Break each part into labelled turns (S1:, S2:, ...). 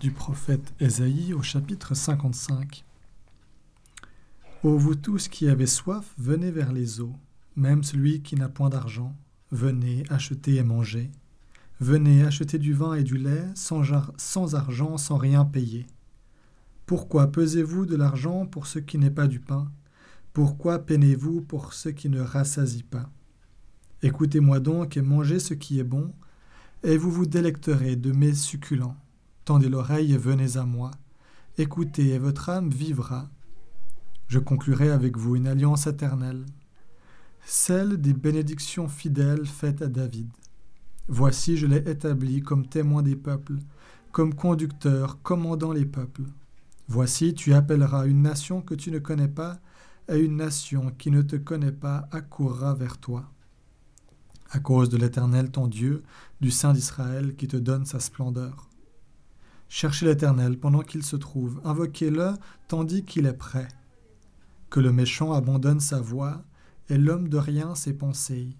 S1: du prophète Ésaïe au chapitre 55. Ô vous tous qui avez soif, venez vers les eaux, même celui qui n'a point d'argent, venez acheter et manger. Venez acheter du vin et du lait, sans, sans argent, sans rien payer. Pourquoi pesez-vous de l'argent pour ce qui n'est pas du pain? Pourquoi peinez-vous pour ce qui ne rassasie pas? Écoutez-moi donc et mangez ce qui est bon, et vous vous délecterez de mes succulents. Tendez l'oreille et venez à moi. Écoutez, et votre âme vivra. Je conclurai avec vous une alliance éternelle, celle des bénédictions fidèles faites à David. Voici, je l'ai établi comme témoin des peuples, comme conducteur, commandant les peuples. Voici, tu appelleras une nation que tu ne connais pas, et une nation qui ne te connaît pas accourra vers toi à cause de l'Éternel ton Dieu, du Saint d'Israël qui te donne sa splendeur. Cherchez l'Éternel pendant qu'il se trouve, invoquez-le tandis qu'il est prêt. Que le méchant abandonne sa voie, et l'homme de rien ses pensées.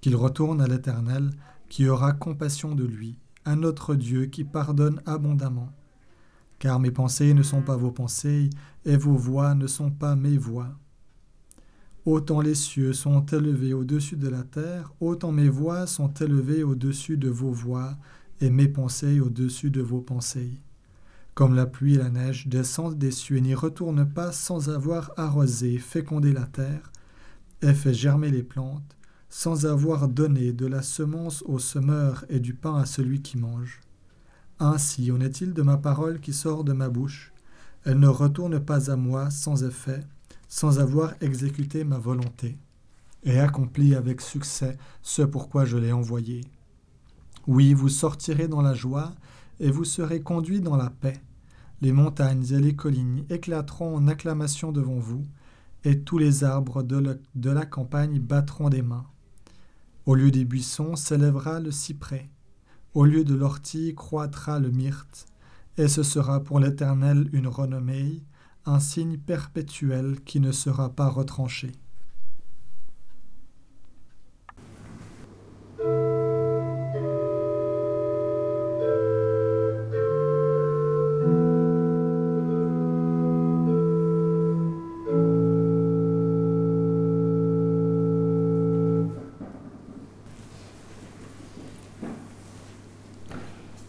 S1: Qu'il retourne à l'Éternel, qui aura compassion de lui, un autre Dieu qui pardonne abondamment. Car mes pensées ne sont pas vos pensées, et vos voix ne sont pas mes voix. Autant les cieux sont élevés au-dessus de la terre, autant mes voix sont élevées au-dessus de vos voix, et mes pensées au-dessus de vos pensées. Comme la pluie et la neige descendent des cieux et n'y retournent pas sans avoir arrosé, fécondé la terre, et fait germer les plantes, sans avoir donné de la semence au semeur et du pain à celui qui mange. Ainsi en est-il de ma parole qui sort de ma bouche. Elle ne retourne pas à moi sans effet, sans avoir exécuté ma volonté, et accompli avec succès ce pourquoi je l'ai envoyé. Oui, vous sortirez dans la joie, et vous serez conduits dans la paix. Les montagnes et les collines éclateront en acclamation devant vous, et tous les arbres de, de la campagne battront des mains. Au lieu des buissons s'élèvera le cyprès, au lieu de l'ortie croîtra le myrte, et ce sera pour l'Éternel une renommée, un signe perpétuel qui ne sera pas retranché.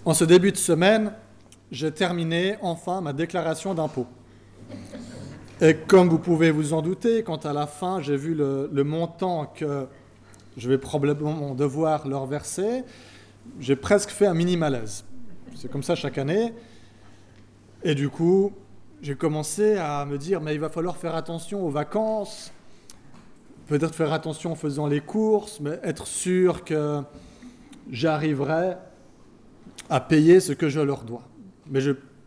S2: En ce début de semaine, j'ai terminé enfin ma déclaration d'impôt. Et comme vous pouvez vous en douter, quand à la fin j'ai vu le, montant que je vais probablement devoir leur verser, j'ai presque fait un mini malaise. C'est comme ça chaque année. Et du coup, j'ai commencé à me dire, mais il va falloir faire attention aux vacances, peut-être faire attention en faisant les courses, mais être sûr que j'arriverai à payer ce que je leur dois. Mais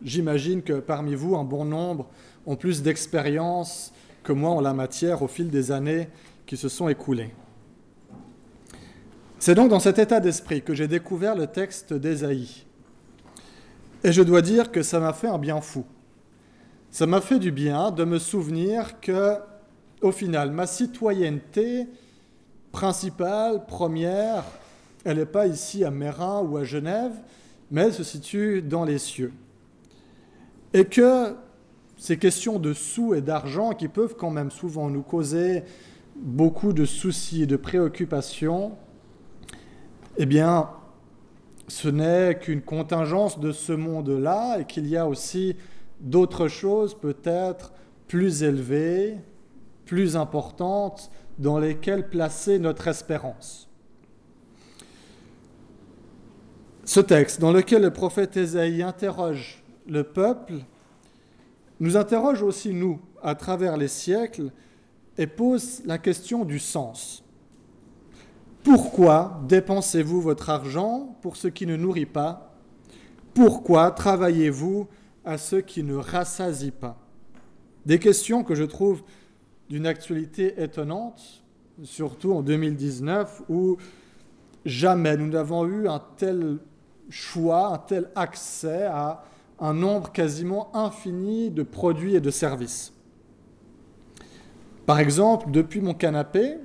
S2: j'imagine que parmi vous, un bon nombre ont plus d'expérience que moi en la matière au fil des années qui se sont écoulées. C'est donc dans cet état d'esprit que j'ai découvert le texte d'Ésaïe. Et je dois dire que ça m'a fait un bien fou. Ça m'a fait du bien de me souvenir que, au final, ma citoyenneté principale, première, elle n'est pas ici à Mérin ou à Genève, mais elle se situe dans les cieux. Et que ces questions de sous et d'argent qui peuvent quand même souvent nous causer beaucoup de soucis et de préoccupations, eh bien, ce n'est qu'une contingence de ce monde-là et qu'il y a aussi d'autres choses peut-être plus élevées, plus importantes, dans lesquelles placer notre espérance. Ce texte dans lequel le prophète Ésaïe interroge le peuple nous interroge aussi, nous, à travers les siècles, et pose la question du sens. Pourquoi dépensez-vous votre argent pour ce qui ne nourrit pas? Pourquoi travaillez-vous à ce qui ne rassasie pas? Des questions que je trouve d'une actualité étonnante, surtout en 2019, où jamais nous n'avons eu un tel choix, un tel accès à un nombre quasiment infini de produits et de services. Par exemple, depuis mon canapé,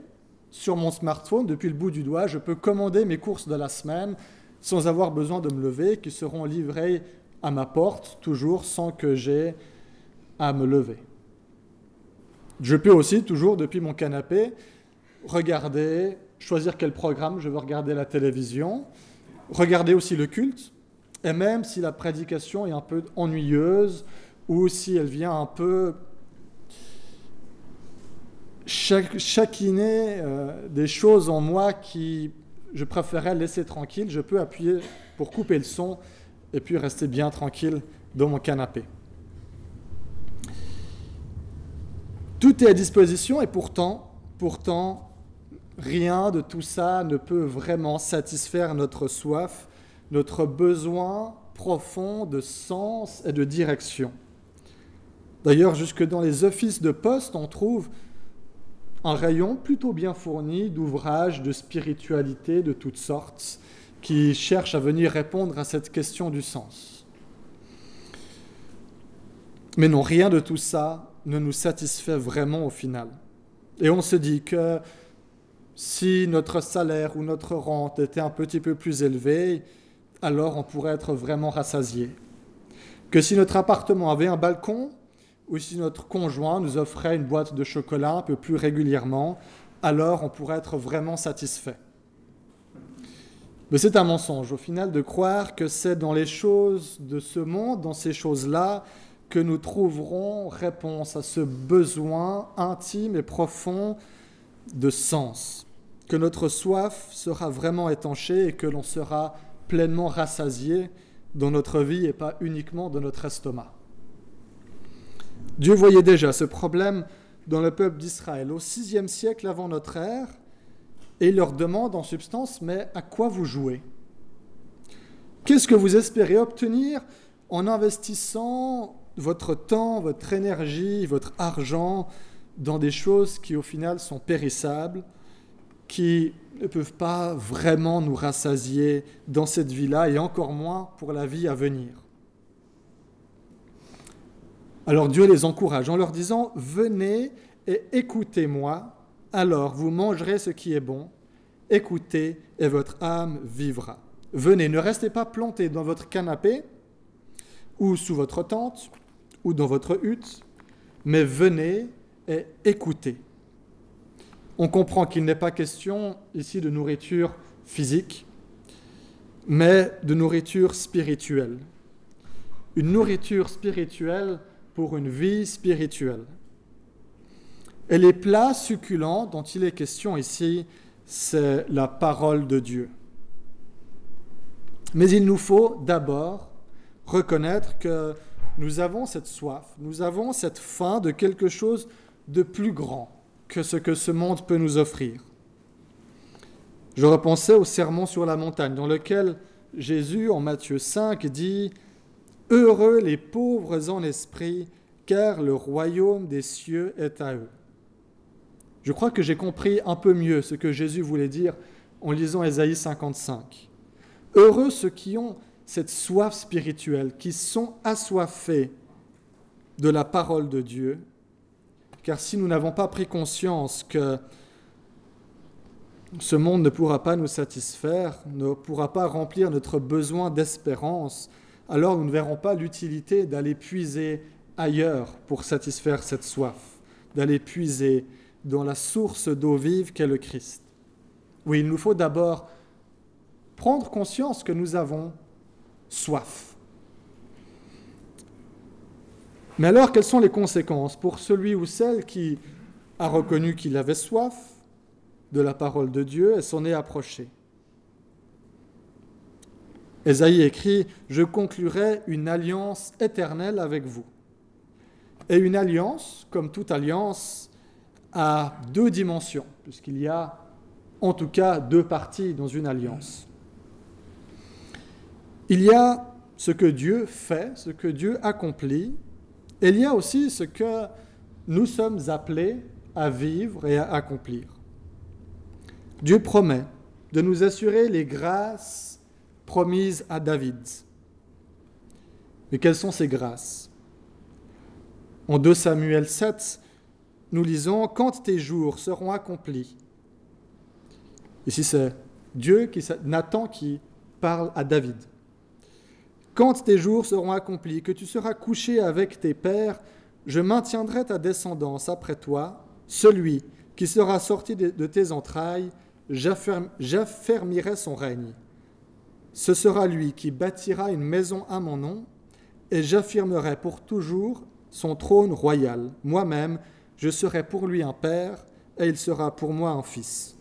S2: sur mon smartphone, depuis le bout du doigt, je peux commander mes courses de la semaine sans avoir besoin de me lever, qui seront livrés à ma porte, toujours sans que j'aie à me lever. Je peux aussi, toujours depuis mon canapé, regarder, choisir quel programme je veux regarder la télévision, regarder aussi le culte, et même si la prédication est un peu ennuyeuse ou si elle vient un peu chaciner euh, des choses en moi qui je préférais laisser tranquille, je peux appuyer pour couper le son et puis rester bien tranquille dans mon canapé. Tout est à disposition et pourtant, pourtant, rien de tout ça ne peut vraiment satisfaire notre soif, notre besoin profond de sens et de direction. D'ailleurs, jusque dans les offices de poste, on trouve un rayon plutôt bien fourni d'ouvrages de spiritualité de toutes sortes qui cherchent à venir répondre à cette question du sens. Mais non, rien de tout ça ne nous satisfait vraiment au final. Et on se dit que si notre salaire ou notre rente était un petit peu plus élevé, alors on pourrait être vraiment rassasié. Que si notre appartement avait un balcon, ou si notre conjoint nous offrait une boîte de chocolat un peu plus régulièrement, alors on pourrait être vraiment satisfait. Mais c'est un mensonge au final de croire que c'est dans les choses de ce monde, dans ces choses-là, que nous trouverons réponse à ce besoin intime et profond de sens, que notre soif sera vraiment étanchée et que l'on sera pleinement rassasié dans notre vie et pas uniquement dans notre estomac. Dieu voyait déjà ce problème dans le peuple d'Israël au sixième siècle avant notre ère, et il leur demande en substance, mais à quoi vous jouez? Qu'est-ce que vous espérez obtenir en investissant votre temps, votre énergie, votre argent dans des choses qui au final sont périssables, qui ne peuvent pas vraiment nous rassasier dans cette vie-là et encore moins pour la vie à venir. Alors Dieu les encourage en leur disant, venez et écoutez-moi, alors vous mangerez ce qui est bon, écoutez et votre âme vivra. Venez, ne restez pas plantés dans votre canapé ou sous votre tente ou dans votre hutte, mais venez et écoutez. On comprend qu'il n'est pas question ici de nourriture physique, mais de nourriture spirituelle. Une nourriture spirituelle pour une vie spirituelle. Et les plats succulents dont il est question ici, c'est la parole de Dieu. Mais il nous faut d'abord reconnaître que nous avons cette soif, nous avons cette faim de quelque chose de plus grand que ce que ce monde peut nous offrir. Je repensais au sermon sur la montagne dans lequel Jésus, en Matthieu 5, dit Heureux les pauvres en esprit, car le royaume des cieux est à eux. Je crois que j'ai compris un peu mieux ce que Jésus voulait dire en lisant Ésaïe 55. Heureux ceux qui ont cette soif spirituelle, qui sont assoiffés de la parole de Dieu, car si nous n'avons pas pris conscience que ce monde ne pourra pas nous satisfaire, ne pourra pas remplir notre besoin d'espérance, alors nous ne verrons pas l'utilité d'aller puiser ailleurs pour satisfaire cette soif, d'aller puiser dans la source d'eau vive qu'est le Christ. Oui, il nous faut d'abord prendre conscience que nous avons soif. Mais alors, quelles sont les conséquences pour celui ou celle qui a reconnu qu'il avait soif de la parole de Dieu et s'en est approché? Ésaïe écrit, Je conclurai une alliance éternelle avec vous. Et une alliance, comme toute alliance, a deux dimensions, puisqu'il y a en tout cas deux parties dans une alliance. Il y a ce que Dieu fait, ce que Dieu accomplit, il y a aussi ce que nous sommes appelés à vivre et à accomplir. Dieu promet de nous assurer les grâces promise à David. Mais quelles sont ces grâces? En 2 Samuel 7, nous lisons Quand tes jours seront accomplis. Ici, c'est Dieu, Nathan qui parle à David. Quand tes jours seront accomplis, que tu seras couché avec tes pères, je maintiendrai ta descendance après toi, celui qui sera sorti de tes entrailles, j'affermirai son règne. Ce sera lui qui bâtira une maison à mon nom, et j'affirmerai pour toujours son trône royal. Moi-même, je serai pour lui un père, et il sera pour moi un fils.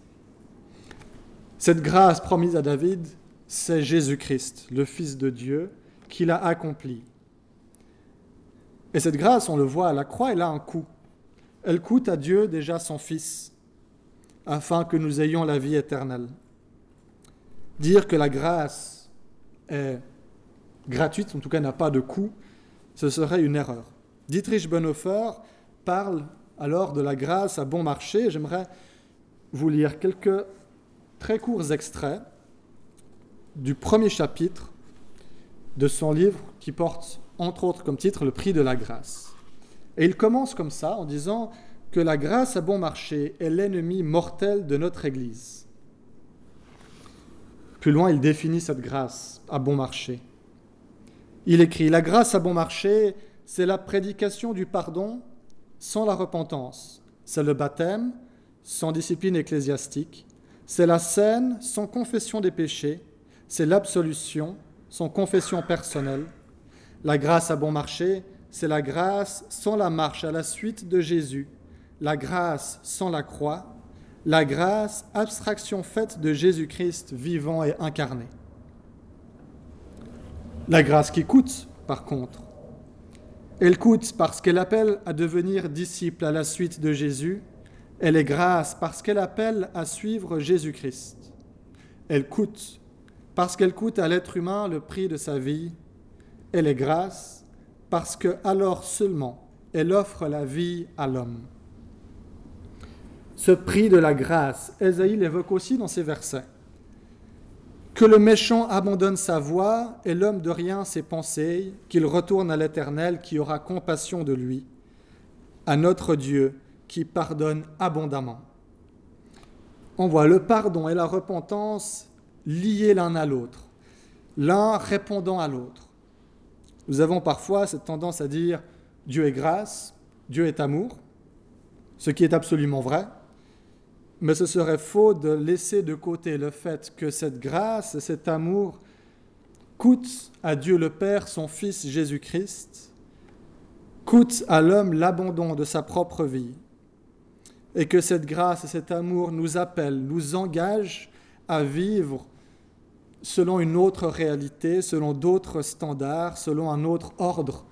S2: Cette grâce promise à David, c'est Jésus-Christ, le Fils de Dieu, qui l'a accomplie. Et cette grâce, on le voit à la croix, elle a un coût. Elle coûte à Dieu déjà son Fils, afin que nous ayons la vie éternelle. Dire que la grâce est gratuite, en tout cas n'a pas de coût, ce serait une erreur. Dietrich Bonhoeffer parle alors de la grâce à bon marché. J'aimerais vous lire quelques très courts extraits du premier chapitre de son livre qui porte entre autres comme titre le prix de la grâce. Et il commence comme ça en disant que la grâce à bon marché est l'ennemi mortel de notre Église. Plus loin, il définit cette grâce à bon marché. Il écrit, La grâce à bon marché, c'est la prédication du pardon sans la repentance. C'est le baptême sans discipline ecclésiastique. C'est la scène sans confession des péchés. C'est l'absolution sans confession personnelle. La grâce à bon marché, c'est la grâce sans la marche à la suite de Jésus. La grâce sans la croix. La grâce, abstraction faite de Jésus-Christ vivant et incarné. La grâce qui coûte, par contre, elle coûte parce qu'elle appelle à devenir disciple à la suite de Jésus. Elle est grâce parce qu'elle appelle à suivre Jésus-Christ. Elle coûte parce qu'elle coûte à l'être humain le prix de sa vie. Elle est grâce parce que alors seulement elle offre la vie à l'homme. Ce prix de la grâce, Esaïe l'évoque aussi dans ses versets que le méchant abandonne sa voie et l'homme de rien ses pensées, qu'il retourne à l'Éternel qui aura compassion de lui, à notre Dieu qui pardonne abondamment. On voit le pardon et la repentance liés l'un à l'autre, l'un répondant à l'autre. Nous avons parfois cette tendance à dire Dieu est grâce, Dieu est amour, ce qui est absolument vrai, mais ce serait faux de laisser de côté le fait que cette grâce et cet amour coûtent à Dieu le Père son Fils Jésus-Christ, coûtent à l'homme l'abandon de sa propre vie, et que cette grâce et cet amour nous appellent, nous engagent à vivre selon une autre réalité, selon d'autres standards, selon un autre ordre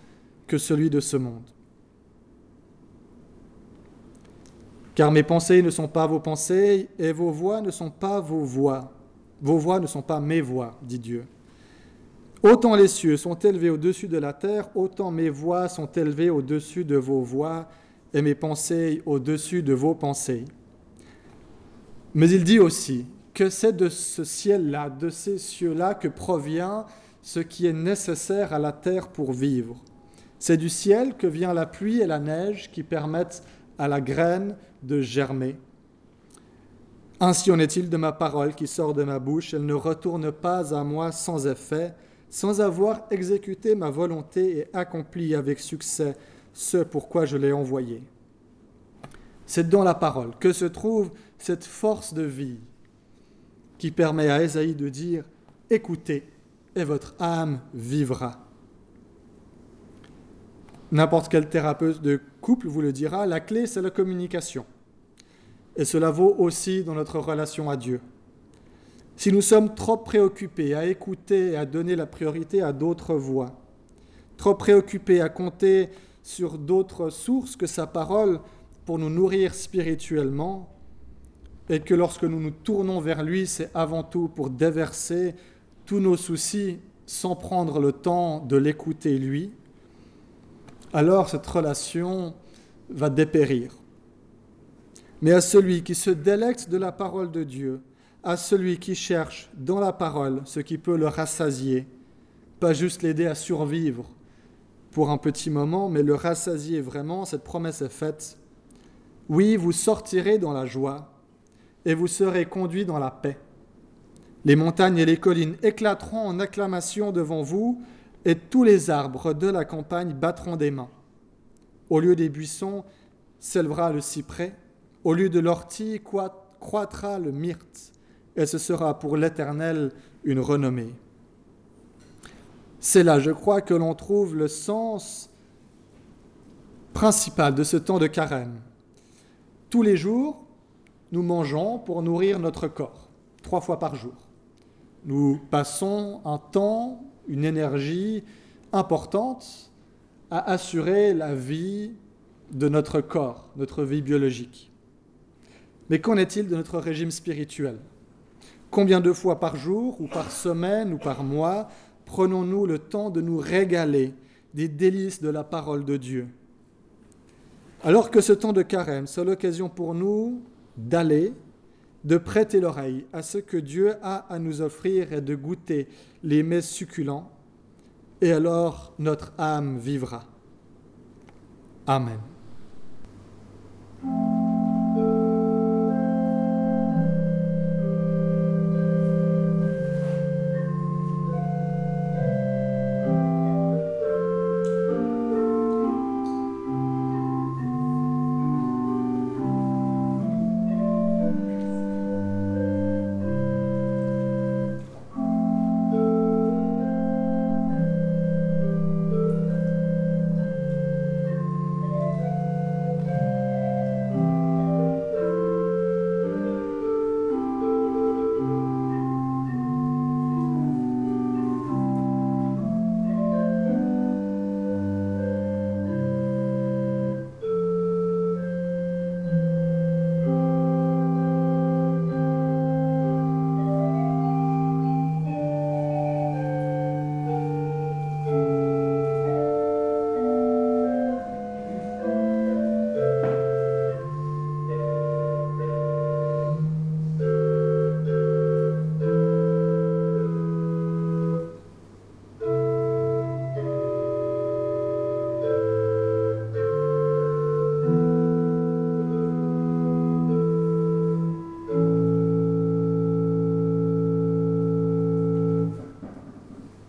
S2: que celui de ce monde. Car mes pensées ne sont pas vos pensées et vos voix ne sont pas vos voix. Vos voix ne sont pas mes voix, dit Dieu. Autant les cieux sont élevés au-dessus de la terre, autant mes voix sont élevées au-dessus de vos voix et mes pensées au-dessus de vos pensées. Mais il dit aussi que c'est de ce ciel-là, de ces cieux-là que provient ce qui est nécessaire à la terre pour vivre. C'est du ciel que vient la pluie et la neige qui permettent à la graine de germer. Ainsi en est-il de ma parole qui sort de ma bouche, elle ne retourne pas à moi sans effet, sans avoir exécuté ma volonté et accompli avec succès ce pourquoi je l'ai envoyé. C'est dans la parole que se trouve cette force de vie qui permet à Esaïe de dire Écoutez, et votre âme vivra. N'importe quel thérapeute de couple vous le dira, la clé c'est la communication. Et cela vaut aussi dans notre relation à Dieu. Si nous sommes trop préoccupés à écouter et à donner la priorité à d'autres voix, trop préoccupés à compter sur d'autres sources que sa parole pour nous nourrir spirituellement, et que lorsque nous nous tournons vers lui, c'est avant tout pour déverser tous nos soucis sans prendre le temps de l'écouter lui, alors cette relation va dépérir. Mais à celui qui se délecte de la parole de Dieu, à celui qui cherche dans la parole ce qui peut le rassasier, pas juste l'aider à survivre pour un petit moment, mais le rassasier vraiment, cette promesse est faite. Oui, vous sortirez dans la joie et vous serez conduits dans la paix. Les montagnes et les collines éclateront en acclamation devant vous, et tous les arbres de la campagne battront des mains. Au lieu des buissons s'élèvera le cyprès, au lieu de l'ortie croîtra le myrte, et ce sera pour l'Éternel une renommée. C'est là, je crois, que l'on trouve le sens principal de ce temps de carême. Tous les jours, nous mangeons pour nourrir notre corps, trois fois par jour. Nous passons un temps, une énergie importante à assurer la vie de notre corps, notre vie biologique. Mais qu'en est-il de notre régime spirituel? Combien de fois par jour ou par semaine ou par mois prenons-nous le temps de nous régaler des délices de la parole de Dieu? Alors que ce temps de carême, c'est l'occasion pour nous d'aller, de prêter l'oreille à ce que Dieu a à nous offrir et de goûter les mets succulents, et alors notre âme vivra. Amen.